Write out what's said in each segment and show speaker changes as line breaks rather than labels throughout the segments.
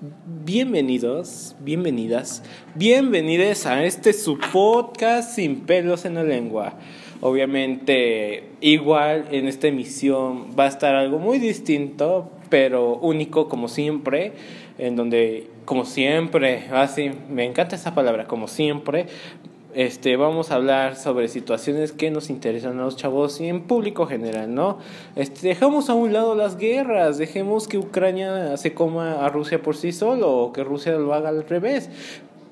Bienvenidos, bienvenidas, bienvenidos a este su podcast sin pelos en la lengua. Obviamente, igual en esta emisión va a estar algo muy distinto, pero único como siempre, en donde, como siempre, así, me encanta esa palabra, como siempre, este, vamos a hablar sobre situaciones que nos interesan a los chavos y en público general, ¿no? Este, dejamos a un lado las guerras, dejemos que Ucrania se coma a Rusia por sí solo o que Rusia lo haga al revés.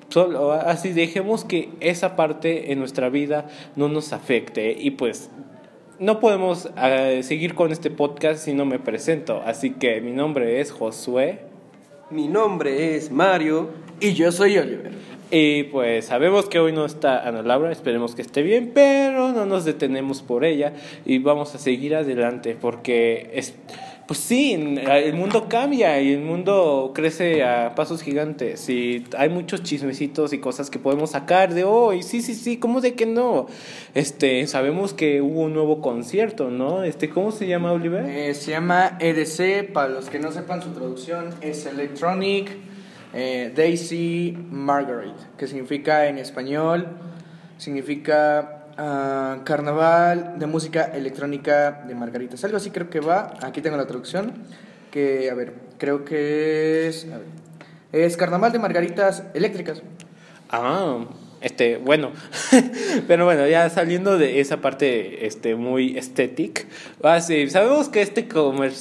Solo, así dejemos que esa parte en nuestra vida no nos afecte y pues no podemos uh, seguir con este podcast si no me presento. Así que mi nombre es Josué.
Mi nombre es Mario.
Y yo soy Oliver.
Y pues sabemos que hoy no está Ana Laura, esperemos que esté bien, pero no nos detenemos por ella y vamos a seguir adelante porque es pues sí, el mundo cambia y el mundo crece a pasos gigantes y hay muchos chismecitos y cosas que podemos sacar de hoy. Sí, sí, sí, ¿cómo de que no? Este, sabemos que hubo un nuevo concierto, ¿no? Este, ¿cómo se llama, Oliver?
Eh, se llama EDC, para los que no sepan su traducción, es Electronic eh, Daisy Margaret, que significa en español, significa uh, carnaval de música electrónica de margaritas. Algo así creo que va. Aquí tengo la traducción. Que, a ver, creo que es. Es carnaval de margaritas eléctricas.
Ah, este, bueno, pero bueno, ya saliendo de esa parte este, muy estética, ah, sabemos que este,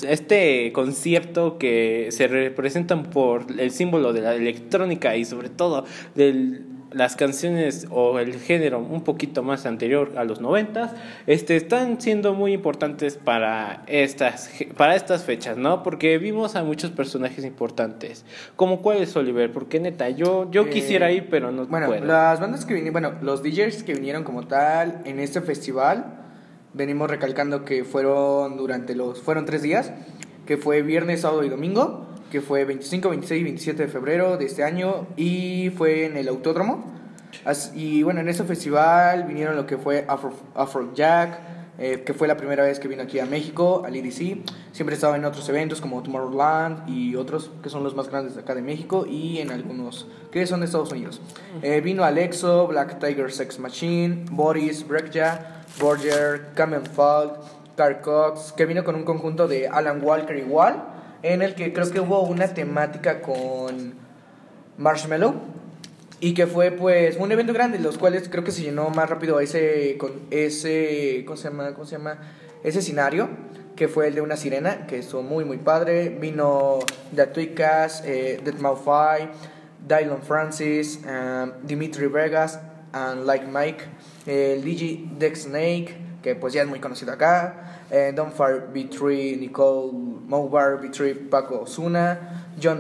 este concierto que se representan por el símbolo de la electrónica y sobre todo del las canciones o el género un poquito más anterior a los noventas este, están siendo muy importantes para estas, para estas fechas, ¿no? Porque vimos a muchos personajes importantes. ¿Como cuál es Oliver? Porque neta, yo, yo eh, quisiera ir, pero no
bueno, las bandas que vinieron, bueno, los DJs que vinieron como tal en este festival, venimos recalcando que fueron durante los, fueron tres días, que fue viernes, sábado y domingo que fue 25, 26 y 27 de febrero de este año y fue en el Autódromo. Y bueno, en ese festival vinieron lo que fue Afro, Afro Jack, eh, que fue la primera vez que vino aquí a México, al EDC. Siempre estaba en otros eventos como Tomorrowland y otros que son los más grandes de acá de México y en algunos que son de Estados Unidos. Eh, vino Alexo, Black Tiger Sex Machine, Boris, Breakja, Borger, Camel Falk, Carl Cox, que vino con un conjunto de Alan Walker igual en el que creo que hubo una temática con Marshmallow y que fue pues un evento grande, los cuales creo que se llenó más rápido ese con ese ¿cómo se llama? ¿Cómo se llama? ese escenario que fue el de una sirena, que estuvo muy muy padre. Vino The Twicas, eh, Dead Malfoy, Dylan Francis, um, Dimitri Vegas, and Like Mike, el DJ Dex Snake, que pues ya es muy conocido acá. Eh, Don't Fire B3, Nicole Mobar, B3, Paco Osuna, John,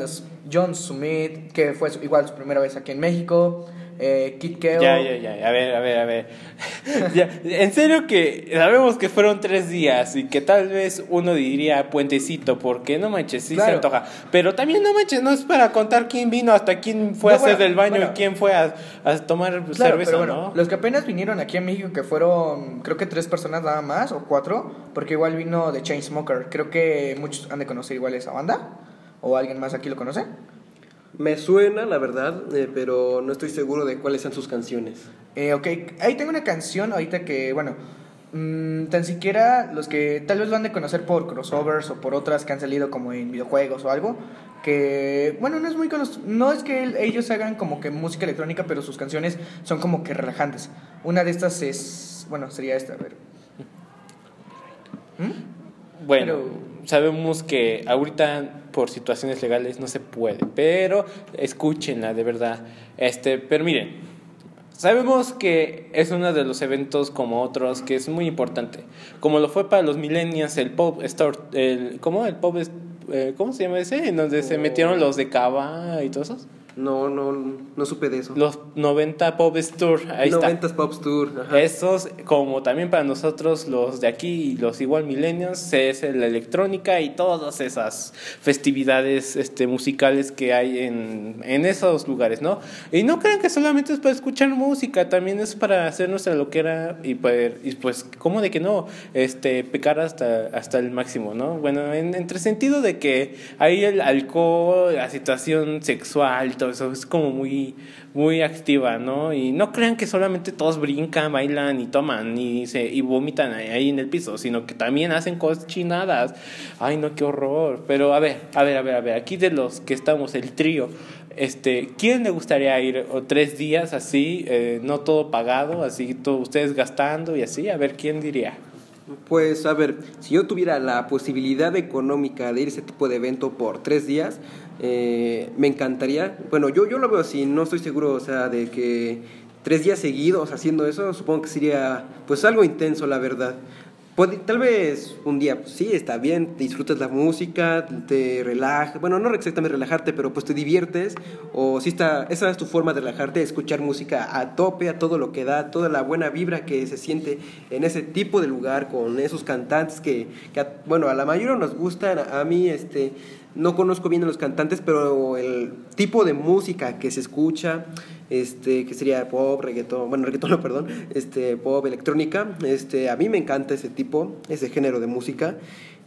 John Smith, que fue igual su primera vez aquí en México. Eh, Kid Keo.
Ya, ya, ya, a ver, a ver, a ver. ya, en serio que sabemos que fueron tres días y que tal vez uno diría puentecito, porque no manches, sí se antoja. Pero también no manches, no es para contar quién vino, hasta quién fue a hacer del baño y quién fue a, a tomar cerveza, bueno, ¿no?
Los que apenas vinieron aquí a México, que fueron, creo que tres personas nada más, o cuatro, porque igual vino de Chainsmoker. Creo que muchos han de conocer igual esa banda, o alguien más aquí lo conoce.
Me suena, la verdad, eh, pero no estoy seguro de cuáles son sus canciones.
Eh, ok, ahí tengo una canción ahorita que, bueno, mmm, tan siquiera los que tal vez lo han de conocer por crossovers o por otras que han salido como en videojuegos o algo, que, bueno, no es muy no es que ellos hagan como que música electrónica, pero sus canciones son como que relajantes. Una de estas es, bueno, sería esta, a ver.
¿Mm? Bueno, sabemos que ahorita por situaciones legales no se puede, pero escúchenla de verdad. Este, pero miren, sabemos que es uno de los eventos como otros que es muy importante, como lo fue para los millennials el pop store, el ¿cómo? El pop eh, ¿cómo se llama ese? En donde se metieron los de Cava y todos esos.
No, no, no supe de eso.
Los 90 Pop Tour, ahí
90
está.
Pop Tour. ajá.
Esos, como también para nosotros los de aquí y los igual millennials, es la electrónica y todas esas festividades este, musicales que hay en, en esos lugares, ¿no? Y no crean que solamente es para escuchar música, también es para hacer nuestra loquera y, poder, y pues, ¿cómo de que no? Este, pecar hasta, hasta el máximo, ¿no? Bueno, en, entre sentido de que ahí el alcohol, la situación sexual, todo eso es como muy, muy activa, ¿no? Y no crean que solamente todos brincan, bailan y toman y, se, y vomitan ahí, en el piso, sino que también hacen cosas chinadas. Ay, no, qué horror. Pero a ver, a ver, a ver, a ver, aquí de los que estamos, el trío, este, ¿quién le gustaría ir o tres días así, eh, no todo pagado, así todo, ustedes gastando y así? A ver, ¿quién diría?
Pues a ver, si yo tuviera la posibilidad económica de ir a ese tipo de evento por tres días, eh, me encantaría. Bueno, yo, yo lo veo así, no estoy seguro, o sea, de que tres días seguidos haciendo eso, supongo que sería pues algo intenso, la verdad. Tal vez un día, pues, sí, está bien, disfrutas la música, te relajas, bueno, no exactamente relajarte, pero pues te diviertes, o si está, esa es tu forma de relajarte, escuchar música a tope, a todo lo que da, toda la buena vibra que se siente en ese tipo de lugar, con esos cantantes que, que bueno, a la mayoría nos gustan, a mí, este, no conozco bien a los cantantes, pero el tipo de música que se escucha, este, que sería pop, reggaetón, bueno, reggaetón no, perdón, este, pop, electrónica, este, a mí me encanta ese tipo, ese género de música.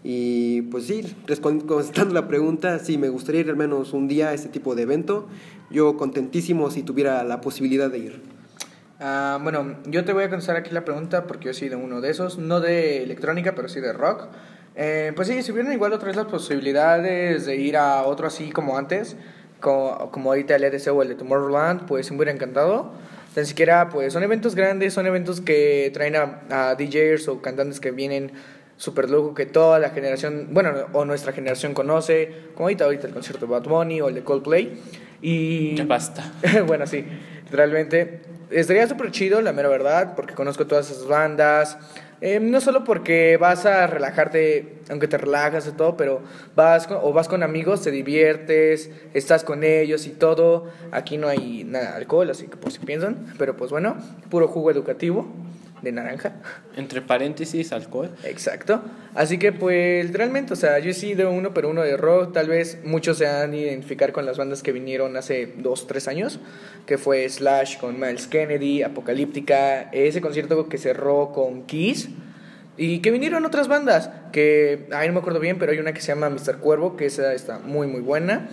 Y pues sí, contestando la pregunta, sí, me gustaría ir al menos un día a este tipo de evento. Yo contentísimo si tuviera la posibilidad de ir.
Ah, bueno, yo te voy a contestar aquí la pregunta porque yo soy de uno de esos, no de electrónica, pero sí de rock. Eh, pues sí, si hubieran igual otra vez las posibilidades de ir a otro así como antes, como, como ahorita el EDC o el de Tomorrowland, pues me hubiera encantado. Tan siquiera, pues son eventos grandes, son eventos que traen a, a DJs o cantantes que vienen super lujo, que toda la generación, bueno, o nuestra generación conoce, como ahorita, ahorita el concierto de Bad Bunny o el de Coldplay. Y
Ya basta.
bueno, sí, realmente estaría súper chido, la mera verdad, porque conozco todas esas bandas. Eh, no solo porque vas a relajarte, aunque te relajas y todo, pero vas con, o vas con amigos, te diviertes, estás con ellos y todo. Aquí no hay nada de alcohol, así que por si piensan, pero pues bueno, puro jugo educativo de naranja.
Entre paréntesis, alcohol.
Exacto. Así que pues realmente, o sea, yo sí de uno pero uno de rock, tal vez muchos se han de identificar con las bandas que vinieron hace dos, tres años, que fue Slash con Miles Kennedy, Apocalíptica, ese concierto que cerró con Kiss. Y que vinieron otras bandas, que, ay, no me acuerdo bien, pero hay una que se llama Mr. Cuervo, que esa está muy, muy buena.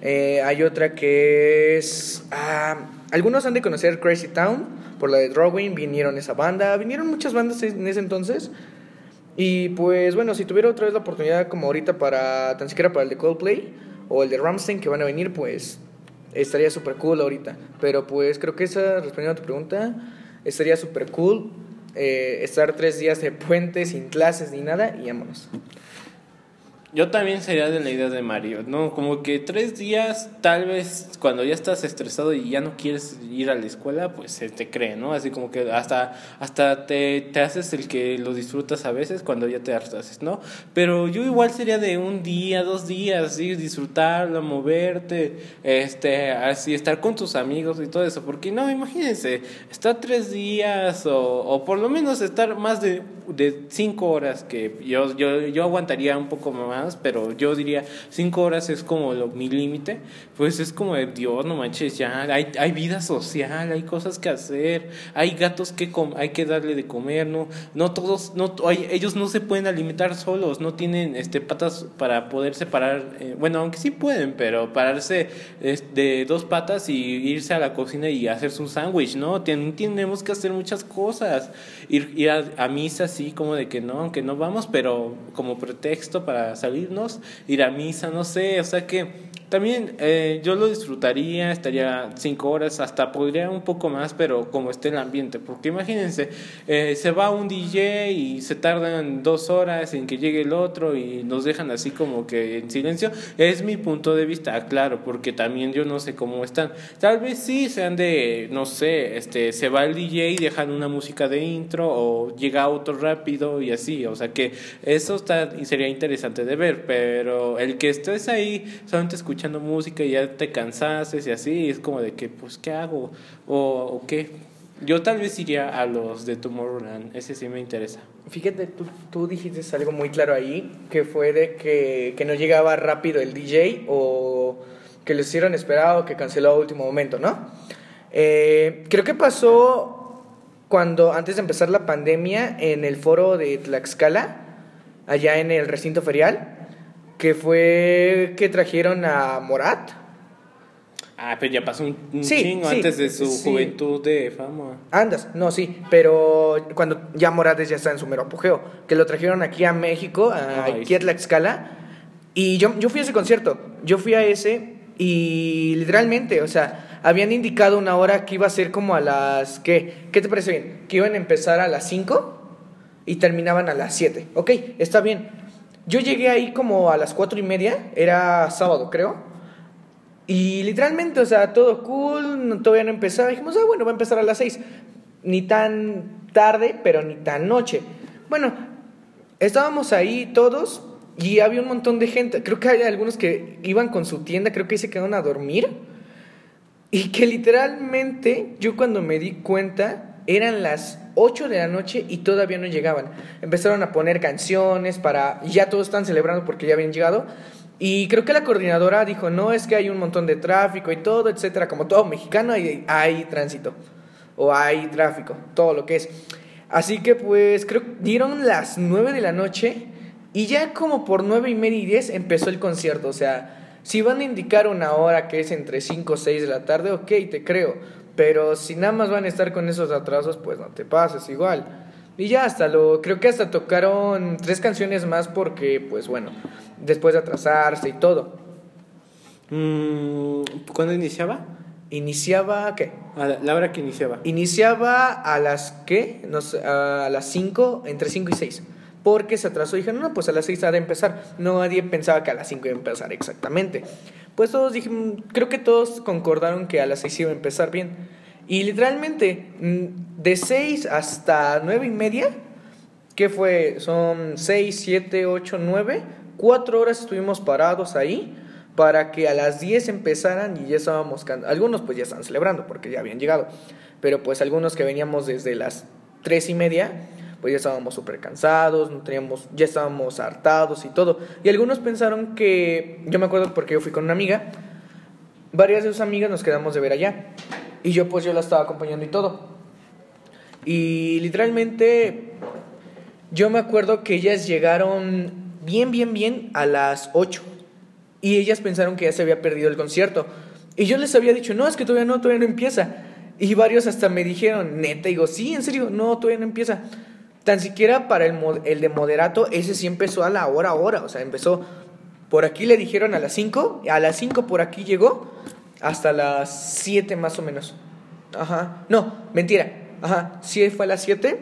Eh, hay otra que es... ah, algunos han de conocer Crazy Town, por la de Drawing, vinieron esa banda, vinieron muchas bandas en ese entonces. Y pues bueno, si tuviera otra vez la oportunidad como ahorita para, tan siquiera para el de Coldplay o el de Ramstein que van a venir, pues estaría súper cool ahorita. Pero pues creo que esa, respondiendo a tu pregunta, estaría súper cool eh, estar tres días de puente sin clases ni nada y vámonos.
Yo también sería de la idea de Mario, ¿no? Como que tres días, tal vez cuando ya estás estresado y ya no quieres ir a la escuela, pues se te cree, ¿no? Así como que hasta, hasta te, te haces el que lo disfrutas a veces cuando ya te hartas, ¿no? Pero yo igual sería de un día, dos días, así, disfrutarlo, moverte, este, así, estar con tus amigos y todo eso. Porque no, imagínense, estar tres días o, o por lo menos estar más de, de cinco horas, que yo, yo, yo aguantaría un poco más pero yo diría cinco horas es como lo, mi límite, pues es como de Dios, no manches, ya hay, hay vida social, hay cosas que hacer, hay gatos que hay que darle de comer, no, no todos, no, hay, ellos no se pueden alimentar solos, no tienen este patas para poder separar, eh, bueno, aunque sí pueden, pero pararse es, de dos patas y irse a la cocina y hacerse un sándwich, ¿no? Ten, tenemos que hacer muchas cosas, ir, ir a, a misa así como de que no, aunque no vamos, pero como pretexto para salir salirnos, ir a misa, no sé, o sea que también eh, yo lo disfrutaría, estaría cinco horas, hasta podría un poco más, pero como esté el ambiente, porque imagínense, eh, se va un DJ y se tardan dos horas en que llegue el otro y nos dejan así como que en silencio, es mi punto de vista, claro, porque también yo no sé cómo están, tal vez sí sean de, no sé, este, se va el DJ y dejan una música de intro o llega otro rápido y así, o sea que eso está sería interesante de ver, pero el que estés ahí solamente escuchando escuchando música y ya te cansaste y así, y es como de que, pues, ¿qué hago? O, o qué. Yo tal vez iría a los de Tomorrowland, ese sí me interesa.
Fíjate, tú, tú dijiste algo muy claro ahí, que fue de que, que no llegaba rápido el DJ o que lo hicieron esperar o que canceló a último momento, ¿no? Eh, creo que pasó cuando, antes de empezar la pandemia, en el foro de Tlaxcala, allá en el recinto ferial, que fue que trajeron a Morat.
Ah, pero ya pasó un, un
Sí,
chingo
sí,
antes de su
sí.
juventud de fama.
Andas, no, sí, pero cuando ya Morales ya está en su mero apogeo, que lo trajeron aquí a México, a,
Ay,
aquí a Tlaxcala, y yo, yo fui a ese concierto, yo fui a ese y literalmente, o sea, habían indicado una hora que iba a ser como a las, ¿qué? ¿Qué te parece bien? Que iban a empezar a las 5 y terminaban a las 7, ok, está bien. Yo llegué ahí como a las cuatro y media, era sábado creo, y literalmente, o sea, todo cool, todavía no empezaba. Dijimos, ah, bueno, va a empezar a las 6. Ni tan tarde, pero ni tan noche. Bueno, estábamos ahí todos y había un montón de gente. Creo que hay algunos que iban con su tienda, creo que se quedaron a dormir. Y que literalmente yo cuando me di cuenta eran las 8 de la noche y todavía no llegaban. Empezaron a poner canciones para... Ya todos están celebrando porque ya habían llegado. Y creo que la coordinadora dijo, no, es que hay un montón de tráfico y todo, etcétera. Como todo mexicano hay, hay tránsito o hay tráfico, todo lo que es. Así que pues creo dieron las 9 de la noche y ya como por 9 y media y 10 empezó el concierto. O sea, si van a indicar una hora que es entre 5 o 6 de la tarde, ok, te creo. Pero si nada más van a estar con esos atrasos, pues no te pases igual. Y ya hasta lo, creo que hasta tocaron tres canciones más porque, pues bueno, después de atrasarse y todo.
Mm, ¿Cuándo iniciaba?
Iniciaba, ¿qué?
A la, la hora que iniciaba.
Iniciaba a las, ¿qué? No sé, a las 5, entre 5 y 6. Porque se atrasó y dijeron, no, pues a las 6 ha de empezar. No, nadie pensaba que a las 5 iba a empezar exactamente. Pues todos dijimos, creo que todos concordaron que a las 6 iba a empezar bien. Y literalmente, mm, de 6 hasta 9 y media, ¿qué fue? Son 6, 7, 8, 9. 4 horas estuvimos parados ahí para que a las 10 empezaran y ya estábamos algunos pues ya estaban celebrando porque ya habían llegado pero pues algunos que veníamos desde las 3 y media pues ya estábamos súper cansados no teníamos ya estábamos hartados y todo y algunos pensaron que yo me acuerdo porque yo fui con una amiga varias de sus amigas nos quedamos de ver allá y yo pues yo la estaba acompañando y todo y literalmente yo me acuerdo que ellas llegaron bien bien bien a las 8 y ellas pensaron que ya se había perdido el concierto. Y yo les había dicho, no, es que todavía no, todavía no empieza. Y varios hasta me dijeron, neta, digo, sí, en serio, no, todavía no empieza. Tan siquiera para el, el de moderato, ese sí empezó a la hora, hora. O sea, empezó, por aquí le dijeron a las 5, a las 5 por aquí llegó, hasta las 7 más o menos. Ajá, no, mentira. Ajá, sí fue a las 7,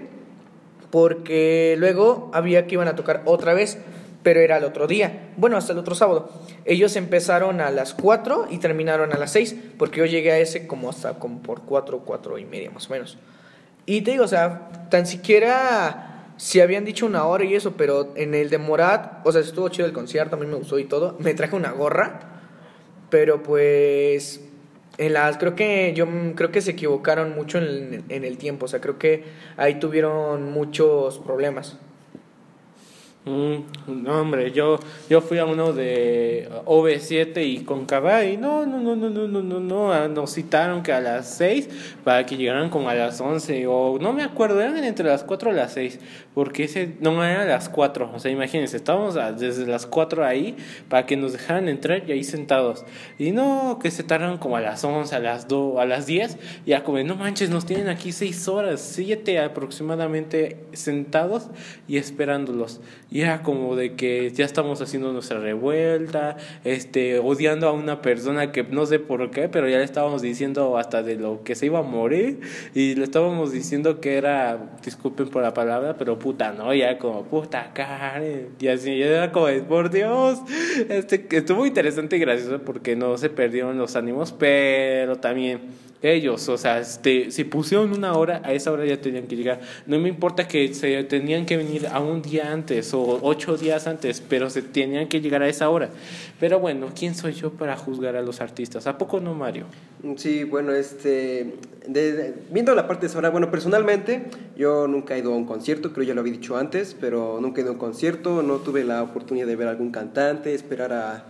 porque luego había que iban a tocar otra vez, pero era el otro día, bueno, hasta el otro sábado. Ellos empezaron a las 4 y terminaron a las 6, porque yo llegué a ese como hasta como por 4, 4 y media más o menos. Y te digo, o sea, tan siquiera si habían dicho una hora y eso, pero en el de Morat, o sea, estuvo chido el concierto, a mí me gustó y todo. Me traje una gorra, pero pues en las creo que yo creo que se equivocaron mucho en el tiempo, o sea, creo que ahí tuvieron muchos problemas.
Mm, no, hombre, yo, yo fui a uno de OV7 y con y no, no, no, no, no, no, no, no, ah, nos citaron que a las 6 para que llegaran como a las 11 o no me acuerdo, eran entre las 4 y las 6, porque ese no era a las 4, o sea, imagínense, estábamos desde las 4 ahí para que nos dejaran entrar y ahí sentados. Y no, que se tardan como a las 11, a las 2, a las 10, ya como, no manches, nos tienen aquí 6 horas, 7 aproximadamente sentados y esperándolos. Y era como de que ya estamos haciendo nuestra revuelta, este, odiando a una persona que no sé por qué, pero ya le estábamos diciendo hasta de lo que se iba a morir y le estábamos diciendo que era, disculpen por la palabra, pero puta, ¿no? Ya como puta Karen, y así, ya era como, por Dios, este, estuvo interesante y gracioso porque no se perdieron los ánimos, pero también ellos, o sea, este, si pusieron una hora, a esa hora ya tenían que llegar. No me importa que se tenían que venir a un día antes o ocho días antes, pero se tenían que llegar a esa hora. Pero bueno, ¿quién soy yo para juzgar a los artistas? ¿A poco no, Mario?
Sí, bueno, este, de- de- viendo la parte de ahora, bueno, personalmente yo nunca he ido a un concierto, creo ya lo había dicho antes, pero nunca he ido a un concierto, no tuve la oportunidad de ver algún cantante, esperar a,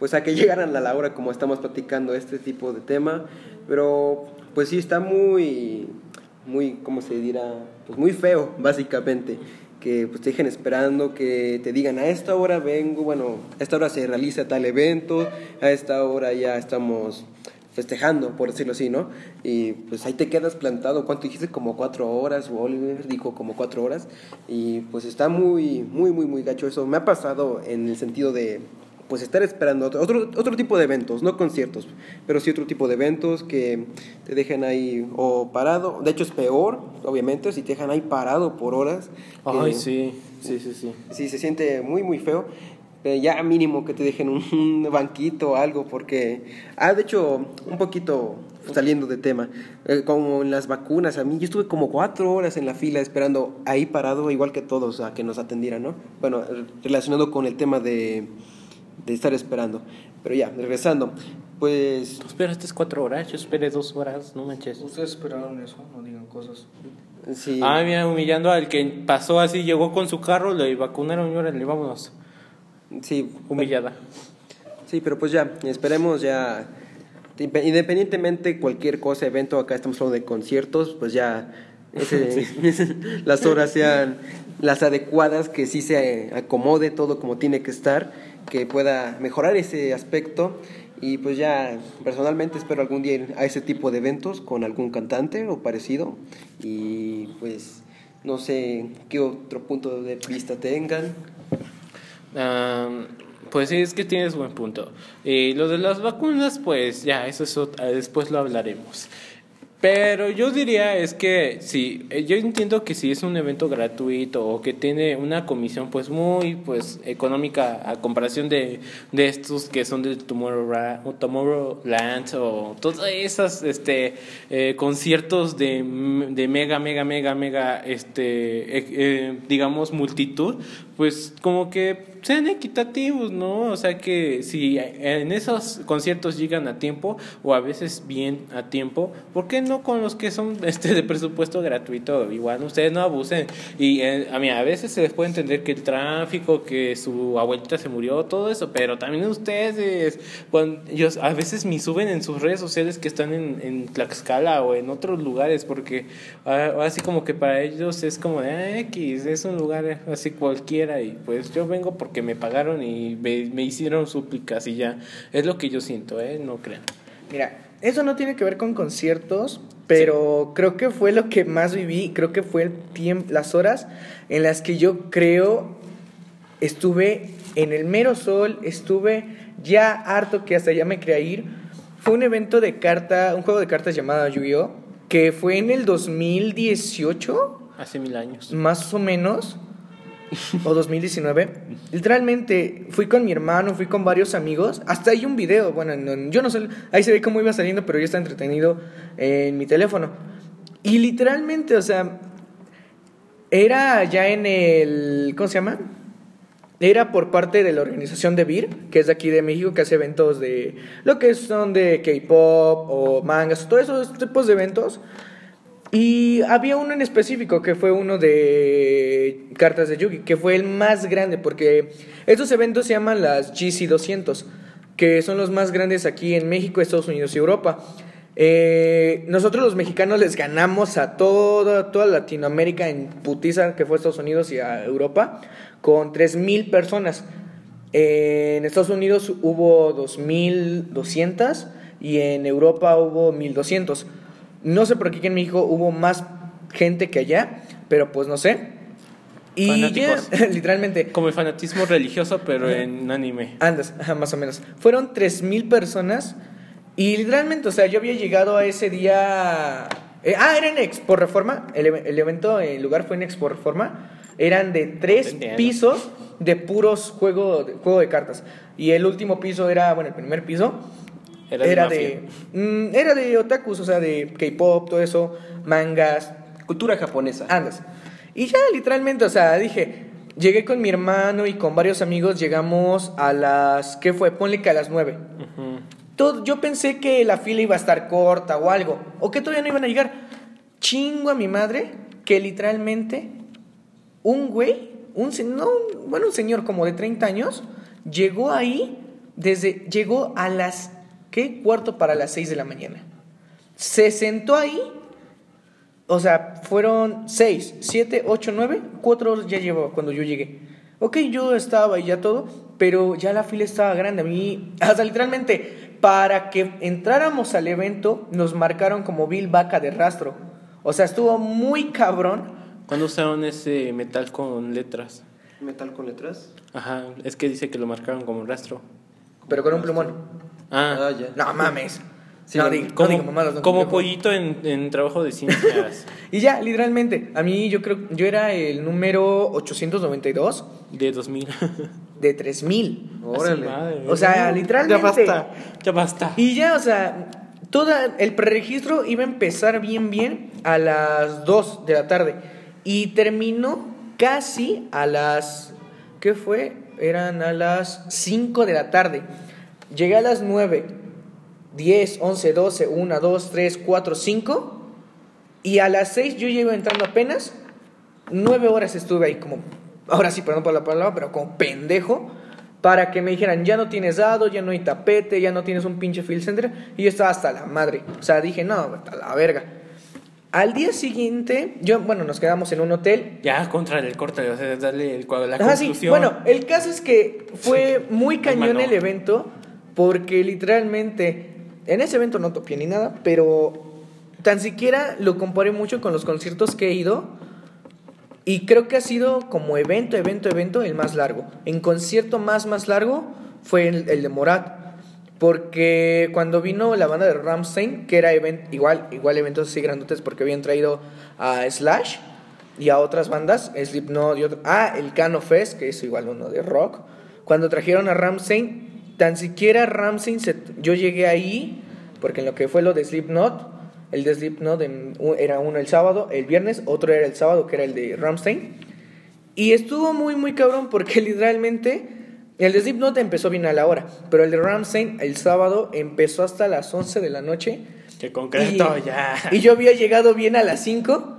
pues a que llegaran a la hora como estamos platicando este tipo de tema, pero pues sí está muy, muy, ¿cómo se dirá? Pues muy feo, básicamente. Que pues te dejen esperando, que te digan a esta hora vengo, bueno, a esta hora se realiza tal evento, a esta hora ya estamos festejando, por decirlo así, ¿no? Y pues ahí te quedas plantado, ¿cuánto dijiste? Como cuatro horas, o Oliver dijo como cuatro horas, y pues está muy, muy, muy, muy gacho eso. Me ha pasado en el sentido de, pues estar esperando otro, otro, otro tipo de eventos, no conciertos, pero sí otro tipo de eventos que te dejan ahí o parado, de hecho es peor, obviamente, si te dejan ahí parado por horas.
Ay, sí, sí, sí, sí.
Sí, se siente muy, muy feo. Pero ya mínimo que te dejen un, un banquito o algo, porque. Ah, de hecho, un poquito saliendo de tema. eh, como en las vacunas, a mí yo estuve como cuatro horas en la fila esperando ahí parado, igual que todos, a que nos atendieran, ¿no? Bueno, eh, relacionado con el tema de, de estar esperando. Pero ya, regresando. Pues.
Tú esperaste cuatro horas, yo esperé dos horas, no manches.
Ustedes esperaron eso, no digan cosas.
Sí.
Ah, mira, humillando al que pasó así, llegó con su carro, le vacunaron y órale, vámonos.
sí.
Humillada.
Sí, pero pues ya, esperemos ya, Indepe- independientemente cualquier cosa, evento, acá estamos hablando de conciertos, pues ya ese- las horas sean las adecuadas, que sí se acomode todo como tiene que estar, que pueda mejorar ese aspecto y pues ya personalmente espero algún día ir a ese tipo de eventos con algún cantante o parecido y pues no sé qué otro punto de vista tengan.
Pues sí, es que tienes buen punto. Y lo de las vacunas, pues ya, eso es después lo hablaremos. Pero yo diría es que sí, eh, yo entiendo que si es un evento gratuito o que tiene una comisión pues muy pues económica a comparación de, de estos que son del Tomorrowra- o Tomorrowland o todos esos este eh, conciertos de, de mega mega mega mega este eh, digamos multitud pues como que sean equitativos, ¿no? O sea que si en esos conciertos llegan a tiempo o a veces bien a tiempo, ¿por qué no con los que son este de presupuesto gratuito? Igual ustedes no abusen y eh, a mí a veces se les puede entender que el tráfico, que su abuelita se murió, todo eso, pero también ustedes cuando ellos a veces me suben en sus redes sociales que están en, en Tlaxcala o en otros lugares porque ah, así como que para ellos es como de ah, X, es un lugar así cualquiera y pues yo vengo porque me pagaron y me, me hicieron súplicas y ya. Es lo que yo siento, ¿eh? No crean.
Mira, eso no tiene que ver con conciertos, pero creo que fue lo que más viví, creo que fue el tiempo, las horas en las que yo creo estuve en el mero sol, estuve ya harto que hasta ya me quería ir. Fue un evento de carta, un juego de cartas llamado Yu-Gi-Oh, que fue en el 2018,
Hace mil años.
más o menos, o 2019. Literalmente fui con mi hermano, fui con varios amigos. Hasta hay un video, bueno, no- yo no sé, ahí se ve cómo iba saliendo, pero ya está entretenido en mi teléfono. Y literalmente, o sea, era ya en el, ¿cómo se llama? Era por parte de la organización de BIR, que es de aquí de México, que hace eventos de lo que son de K-pop o mangas, todos esos tipos de eventos. Y había uno en específico que fue uno de cartas de Yugi, que fue el más grande, porque estos eventos se llaman las GC 200, que son los más grandes aquí en México, Estados Unidos y Europa. Eh, nosotros los mexicanos les ganamos a toda, toda Latinoamérica en putiza, que fue Estados Unidos y a Europa, con 3.000 personas. En Estados Unidos hubo 2.200 y en Europa hubo 1.200. No sé por qué aquí en México hubo más gente que allá, pero pues no sé. Y ya, literalmente,
Como el fanatismo religioso, pero en anime.
Andas, más o menos. Fueron 3.000 personas y literalmente, o sea, yo había llegado a ese día... eh, ah, era en Expo Reforma. El, el evento, el lugar fue en Expo Reforma. Eran de tres pisos de puros juego juego de cartas. Y el último piso era, bueno, el primer piso
Era de
era de, mm, era de otakus, o sea, de K-pop, todo eso, mangas,
Cultura japonesa.
andas. Y ya literalmente, o sea, dije, Llegué con mi hermano y con varios amigos, llegamos a las, ¿qué fue? Ponle que a las 9.
Ujú.
Todo, yo pensé que la fila iba a estar corta o algo, o que todavía no iban a llegar. Chingo a mi madre que literalmente un güey, un, no, bueno, un señor como de 30 años, llegó ahí, desde, llegó a las, ¿qué? Cuarto para las 6 de la mañana. Se sentó ahí, o sea, fueron 6, 7, 8, 9, 4 horas ya llevaba cuando yo llegué. Ok, yo estaba y ya todo, pero ya la fila estaba grande. A mí, hasta literalmente, para que entráramos al evento, nos marcaron como Bill Vaca de rastro. O sea, estuvo muy cabrón.
¿Cuándo usaron ese metal con letras?
Metal con letras.
Ajá, es que dice que lo marcaron como rastro.
Pero con un plumón.
Ah,
Ah, ya.
No mames.
Sí,
no,
no
como,
diga mamadas, no,
como
yo-
pollito en, en trabajo de ciencias.
Y ya, literalmente, a mí yo creo, yo era el número 892
de 2000.
de 3000.
Órale.
Madre.
O sea, literalmente.
Ya basta, ya basta.
Y ya, o sea, toda el preregistro iba a empezar bien, bien a las 2 de la tarde. Y terminó casi a las. ¿Qué fue? Eran a las 5 de la tarde. Llegué a las 9, 10, 11, 12, 1, 2, 3, 4, 5. Y a las 6 yo iba entrando apenas. 9 horas estuve ahí como. Ahora sí, perdón por la palabra, pero como pendejo. Para que me dijeran, ya no tienes dado, ya no hay tapete, ya no tienes un pinche field center. Y yo estaba hasta la madre. O sea, dije, no, hasta la verga. Al día siguiente, yo, bueno, nos quedamos en un hotel.
Ya, contra el corte, o sea, darle el, la
Ajá, sí.
conclusión.
Bueno, el caso es que fue muy cañón el evento. Porque literalmente, en ese evento no topié ni nada, pero tan siquiera lo comparé mucho con los conciertos que he ido. Y creo que ha sido como evento, evento, evento el más largo. En concierto más, más largo fue el, de Morat. Porque cuando vino la banda de Ramstein, que era igual, igual eventos así grandotes porque habían traído a Slash y a otras bandas, Slipknot y otro, ah, el Cano Fest, que es igual uno de rock. Cuando trajeron a Ramstein, tan siquiera Ramstein, se- yo llegué ahí, porque en lo que fue lo de Slipknot, el de Slipknot era uno el sábado, el viernes, otro era el sábado, que era el de Ramstein. Y estuvo muy, muy cabrón porque literalmente el de Slipknot empezó bien a la hora, pero el de Ramstein el sábado empezó hasta las 11 de la noche.
Que concreto,
y,
ya.
Y yo había llegado bien a las 5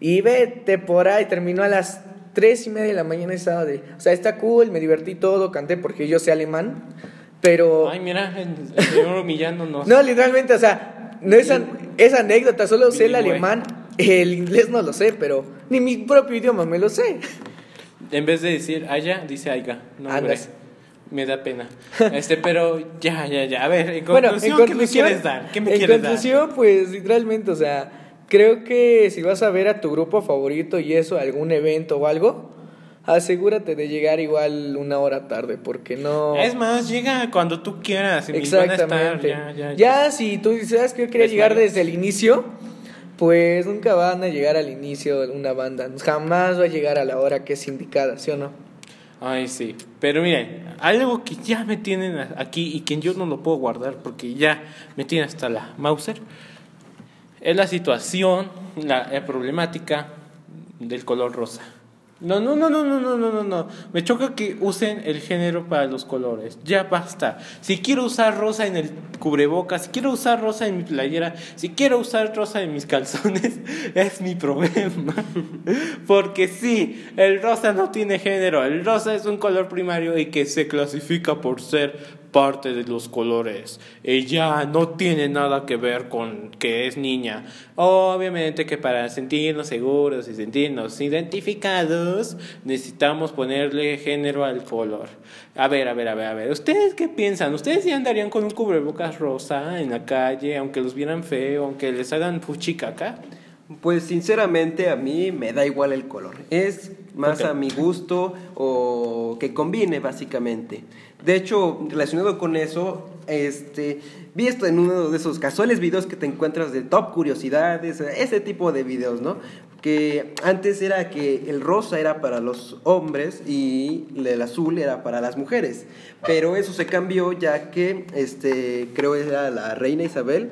y vete por ahí, terminó a las 3 y media de la mañana. Estaba de, o sea, está cool, me divertí todo, canté porque yo sé alemán, pero...
Ay, mira, el, señor humillándonos.
No, literalmente, o sea, no es, an- es anécdota, solo sé el alemán, el inglés no lo sé, pero ni mi propio idioma me lo sé.
En vez de decir haya, dice aiga. No. Me da pena. Este, pero ya, ya, ya. A ver, en
Bueno, en
¿qué me quieres dar? ¿Qué me
en
quieres dar?
conclusión, pues literalmente, o sea, creo que si vas a ver a tu grupo favorito y eso, algún evento o algo, asegúrate de llegar igual una hora tarde, porque no...
Es más, llega cuando tú quieras. y van a estar,
Exactamente.
ya, ya, ya.
Ya, si tú dices, "¿Sabes que yo quería
¿Ves,
llegar desde el inicio, pues nunca van a llegar al inicio de una banda. Jamás va a llegar a la hora que es indicada, ¿sí o no?
Ay, sí. Pero miren, algo que ya me tienen aquí y que yo no lo puedo guardar porque ya me tiene hasta la Mauser es la situación, la, la problemática del color rosa. No, no, no, no, no, no, no, no, no. Me choca que usen el género para los colores. Ya basta. Si quiero usar rosa en el cubrebocas, si quiero usar rosa en mi playera, si quiero usar rosa en mis calzones, es mi problema. Porque sí, el rosa no tiene género. El rosa es un color primario y que se clasifica por ser parte de los colores. Ella no tiene nada que ver con que es niña. Obviamente que para sentirnos seguros y sentirnos identificados necesitamos ponerle género al color. A ver, a ver, a ver, a ver. ¿Ustedes qué piensan? ¿Ustedes ya andarían con un cubrebocas rosa en la calle, aunque los vieran feo, aunque les hagan fuchicaca?
Pues sinceramente a mí me da igual el color. Es más
Ok.
a mi gusto o que combine básicamente. De hecho, relacionado con eso, este, vi esto en uno de esos casuales videos que te encuentras de top curiosidades, ese tipo de videos, ¿no? Que antes era que el rosa era para los hombres y el azul era para las mujeres. Pero eso se cambió ya que, este, creo era la reina Isabel,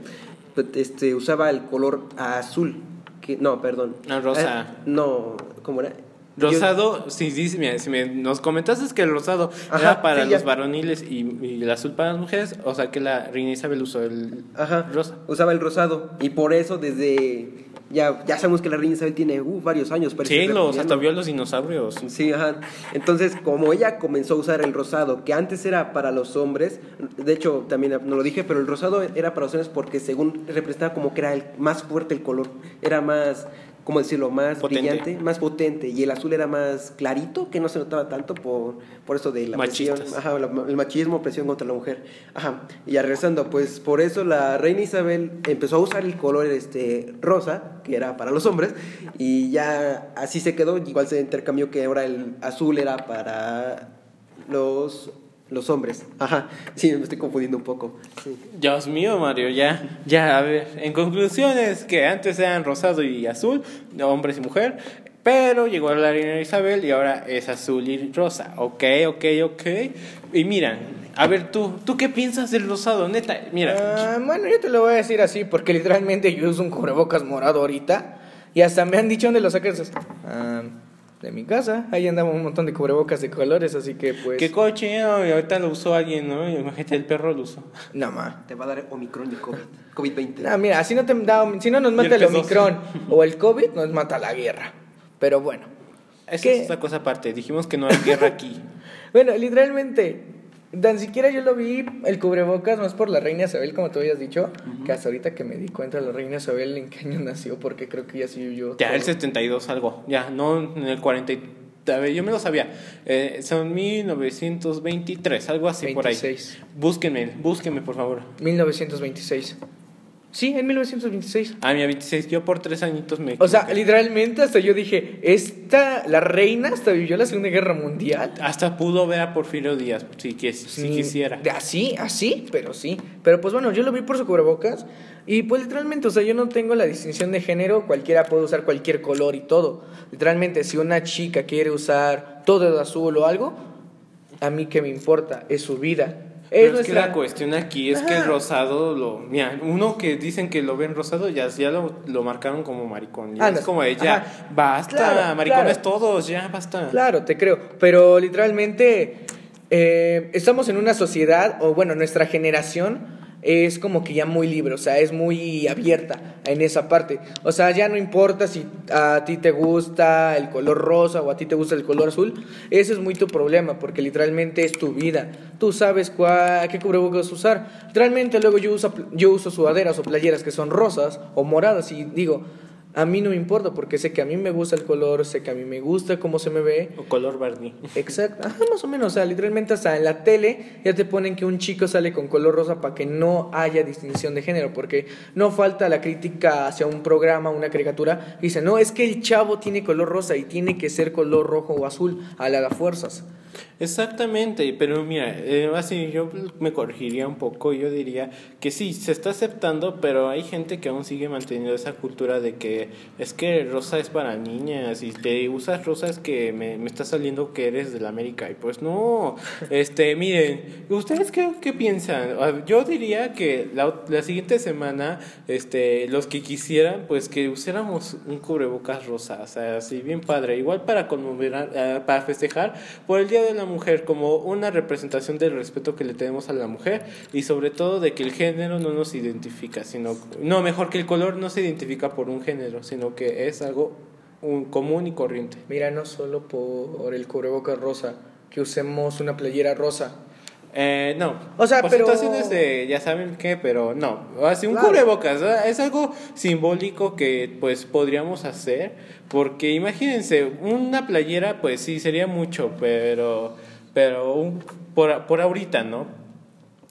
pues, este, usaba el color azul. Que, no, perdón.
Ah, rosa.
Ah, no, ¿cómo era?
Rosado, sí, sí, mira, si me, nos comentaste que el rosado
Ajá,
era para
sí,
los
ya.
varoniles y, y el azul para las mujeres, o sea que la reina Isabel usó el
Ajá.
rosa.
Usaba el rosado. Y por eso desde... Ya, ya sabemos que la reina Isabel tiene uh, varios años. parece
Siglos,
reptiliano.
hasta vio a los dinosaurios.
Sí, ajá. Entonces, como ella comenzó a usar el rosado, que antes era para los hombres, de hecho, también no lo dije, pero el rosado era para los hombres porque según representaba como que era el más fuerte el color, era más, ¿cómo decirlo?, más
Potente.
brillante, más potente, y el azul era más clarito, que no se notaba tanto por, por eso de la
Machistas.
presión, ajá, el machismo, presión contra la mujer. Ajá. Y ya regresando, pues por eso la reina Isabel empezó a usar el color este rosa, que era para los hombres, y ya así se quedó, igual se intercambió que ahora el azul era para los los hombres. Ajá. Sí, me estoy confundiendo un poco. Sí.
Dios mío, Mario, ya, ya, a ver. En conclusión es que antes eran rosado y azul, hombres y mujer, pero llegó la reina Isabel y ahora es azul y rosa. Ok, ok, ok. Y mira, a ver tú, ¿tú qué piensas del rosado? Neta, mira.
Ah, bueno, yo te lo voy a decir así, porque literalmente yo uso un cubrebocas morado ahorita. Y hasta me han dicho dónde lo sacas. Ah, de mi casa. Ahí andamos un montón de cubrebocas de colores, así que pues.
Qué coche, y ahorita lo usó alguien, ¿no? Imagínate, el perro lo usó.
No, ma.
Te va a dar Omicron y COVID. COVID-20.
No, mira, si no, te da, si no nos mata
el.
Omicron o el COVID, nos mata la guerra. Pero bueno.
Esa
¿Qué?
es otra cosa aparte. Dijimos que no hay guerra aquí.
Bueno, literalmente, tan siquiera yo lo vi el cubrebocas más por la reina Isabel, como tú habías dicho, que hasta ahorita que me di cuenta la reina Isabel en qué año nació, porque creo que ya sí vivió.
Ya,
todo.
el 72 algo. Ya, no en el 40. y- A ver, yo me lo sabía. Eh, son 1923, algo así por
26.
ahí. Búsquenme, búsquenme por favor.
1926. Sí, en 1926.
Ah, mira, 26. Yo por tres añitos me.
O sea, literalmente hasta yo dije, esta, la reina hasta vivió la Segunda Guerra Mundial.
Hasta pudo ver a Porfirio Díaz, si, quis- si quisiera.
así, así, pero sí. Pero pues bueno, yo lo vi por su cubrebocas. Y pues literalmente, o sea, yo no tengo la distinción de género. Cualquiera puede usar cualquier color y todo. Literalmente, si una chica quiere usar todo de azul o algo, a mí que me importa, es su vida.
Pero es
nuestra-
que la cuestión aquí es que el rosado lo. Mira, uno que dicen que lo ven rosado, ya, ya lo, lo marcaron como maricón. Ya es como
Ajá.
basta,
Claro,
maricones
claro.
todos, ya basta.
Claro, te creo. Pero literalmente eh, estamos en una sociedad, o bueno, nuestra generación es como que ya muy libre, o sea, es muy abierta en esa parte. O sea, ya no importa si a ti te gusta el color rosa o a ti te gusta el color azul, ese es muy tu problema, porque literalmente es tu vida. Tú sabes cuál, qué cubrebocas usar. Literalmente luego yo uso, yo uso sudaderas o playeras que son rosas o moradas y digo, a mí no me importa porque sé que a mí me gusta el color, sé que a mí me gusta cómo se me ve.
O color Barney.
Exacto, ajá, más o menos, o sea, literalmente hasta en la tele ya te ponen que un chico sale con color rosa para que no haya distinción de género, porque no falta la crítica hacia un programa, una caricatura, y dice, no, es que el chavo tiene color rosa y tiene que ser color rojo o azul, a la de fuerzas.
Exactamente, pero mira, eh, así yo me corregiría un poco, yo diría que sí, se está aceptando, pero hay gente que aún sigue manteniendo esa cultura de que es que rosa es para niñas y te usas rosa es que me, me está saliendo que eres de la América y pues no, este, miren, ¿ustedes qué, qué piensan? Yo diría que la, la siguiente semana, este, los que quisieran, pues que usáramos un cubrebocas rosa, o sea, así bien padre, igual para conmemorar, eh, para festejar por el Día de la Mujer, como una representación del respeto que le tenemos a la mujer y sobre todo de que el género no nos identifica, sino, no, mejor que el color no se identifica por un género, sino que es algo un, común y corriente.
Mira, no solo por el cubrebocas rosa, que usemos una playera rosa.
Eh, no.
O sea,
por
pero-
situaciones de ya saben qué, pero no. Así un
Claro.
cubrebocas es algo simbólico que pues podríamos hacer, porque imagínense, una playera pues sí sería mucho, pero pero un- por, por ahorita, ¿no?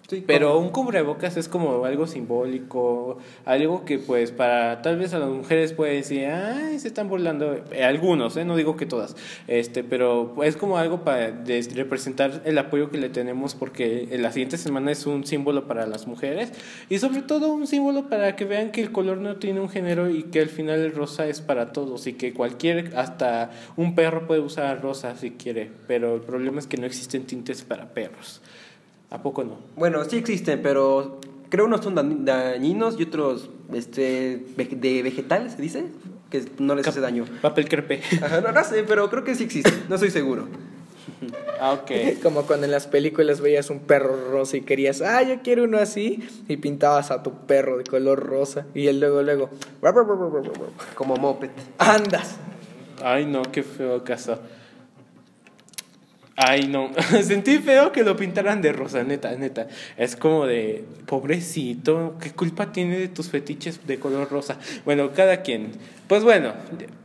Sí,
Pero un cubrebocas es como algo simbólico, algo que pues para tal vez a las mujeres puede decir, ay, se están burlando, Eh, algunos, ¿eh? no digo que todas, este, pero es como algo para representar el apoyo que le tenemos porque en la siguiente semana es un símbolo para las mujeres y sobre todo un símbolo para que vean que el color no tiene un género y que al final el rosa es para todos y que cualquier, hasta un perro puede usar rosa si quiere, pero el problema es que no existen tintes para perros. ¿A poco no?
Bueno, sí existen, pero creo unos son dañinos y otros este, ve- de vegetales, ¿se dice? que no les hace daño.
Papel crepe.
Ajá, no, no sé, pero creo que sí existe, no estoy seguro.
Ah, ok.
Como cuando en las películas veías un perro rosa y querías, ah, yo quiero uno así, y pintabas a tu perro de color rosa, y él luego, luego,
Como moped.
andas.
Ay, no, qué feo caso. Ay, no. Sentí feo que lo pintaran de rosa, neta, neta. Es como de, pobrecito, ¿qué culpa tiene de tus fetiches de color rosa? Bueno, cada quien. Pues bueno,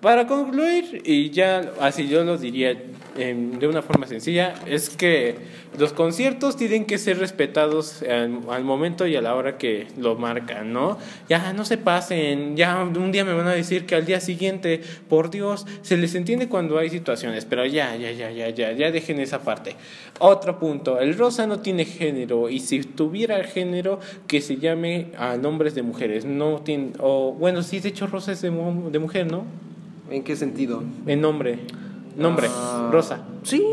para concluir, y ya así yo lo diría em, de una forma sencilla, es que los conciertos tienen que ser respetados al, momento y a la hora que lo marcan, ¿no? Ya no se pasen, ya un día me van a decir que al día siguiente, por Dios, se les entiende cuando hay situaciones, pero ya, ya, ya, ya, ya, ya dejen esa parte. Otro punto, el rosa no tiene género y si tuviera género que se llame a nombres de mujeres, no tiene, o bueno, sí, de hecho rosa es de, de mujer, ¿no?
¿En qué sentido?
En nombre, nombre,
Ah.
rosa,
Sí,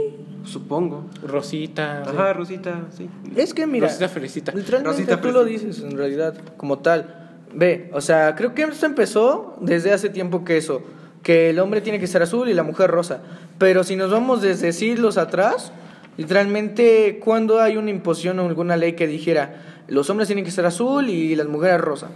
Supongo.
Rosita,
Ajá, Rosita, sí.
es que mira,
Rosita Felicita.
literalmente
Rosita
tú lo dices en realidad, como tal. Ve, o sea, creo que esto empezó desde hace tiempo que eso, que el hombre tiene que ser azul y la mujer rosa. Pero si nos vamos desde siglos atrás, literalmente, cuando hay una imposición o alguna ley que dijera, los hombres tienen que ser azul y las mujeres rosa?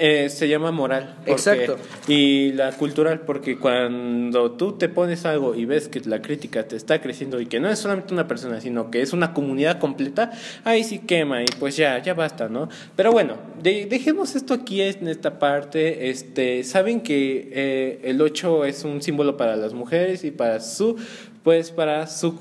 Eh, se llama moral. porque-
Exacto.
Y la cultural, porque cuando tú te pones algo y ves que la crítica te está creciendo y que no es solamente una persona, sino que es una comunidad completa, ahí sí quema y pues ya, ya basta, ¿no? Pero bueno, de- dejemos esto aquí en esta parte. Este, Saben que eh, el 8 es un símbolo para las mujeres y para su, pues para su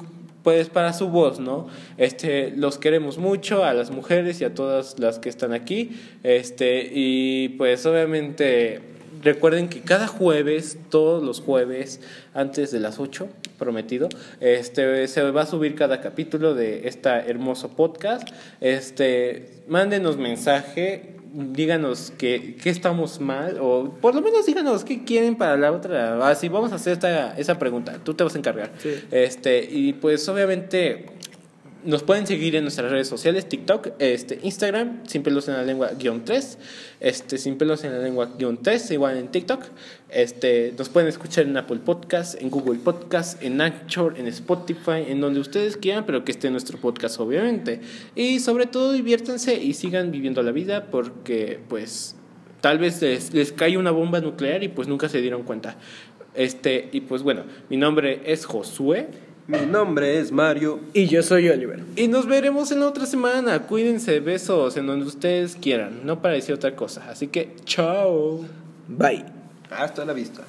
pues para su voz, ¿no? Este, los queremos mucho a las mujeres y a todas las que están aquí, este, y pues obviamente recuerden que cada jueves, todos los jueves, antes de las 8, prometido, este, se va a subir cada capítulo de este hermoso podcast, este, mándenos mensaje, díganos que, que estamos mal o por lo menos díganos qué quieren para la otra. Así vamos a hacer esta, esa pregunta. Tú te vas a encargar.
Sí.
Este, y pues obviamente nos pueden seguir en nuestras redes sociales, TikTok, este, Instagram, sin pelos en la lengua guion 3, este, sin pelos en la lengua guion 3, igual en TikTok. Este, nos pueden escuchar en Apple Podcast, en Google Podcast, en Anchor, en Spotify, en donde ustedes quieran, pero que esté nuestro podcast obviamente. Y sobre todo diviértanse y sigan viviendo la vida porque pues tal vez les, les cae una bomba nuclear y pues nunca se dieron cuenta. Este, y pues bueno, mi nombre es Josué.
Mi nombre es Mario.
Y yo soy Oliver.
Y nos veremos en la otra semana. Cuídense, besos en donde ustedes quieran. No para decir otra cosa. Así que, chao.
Bye.
Hasta la vista.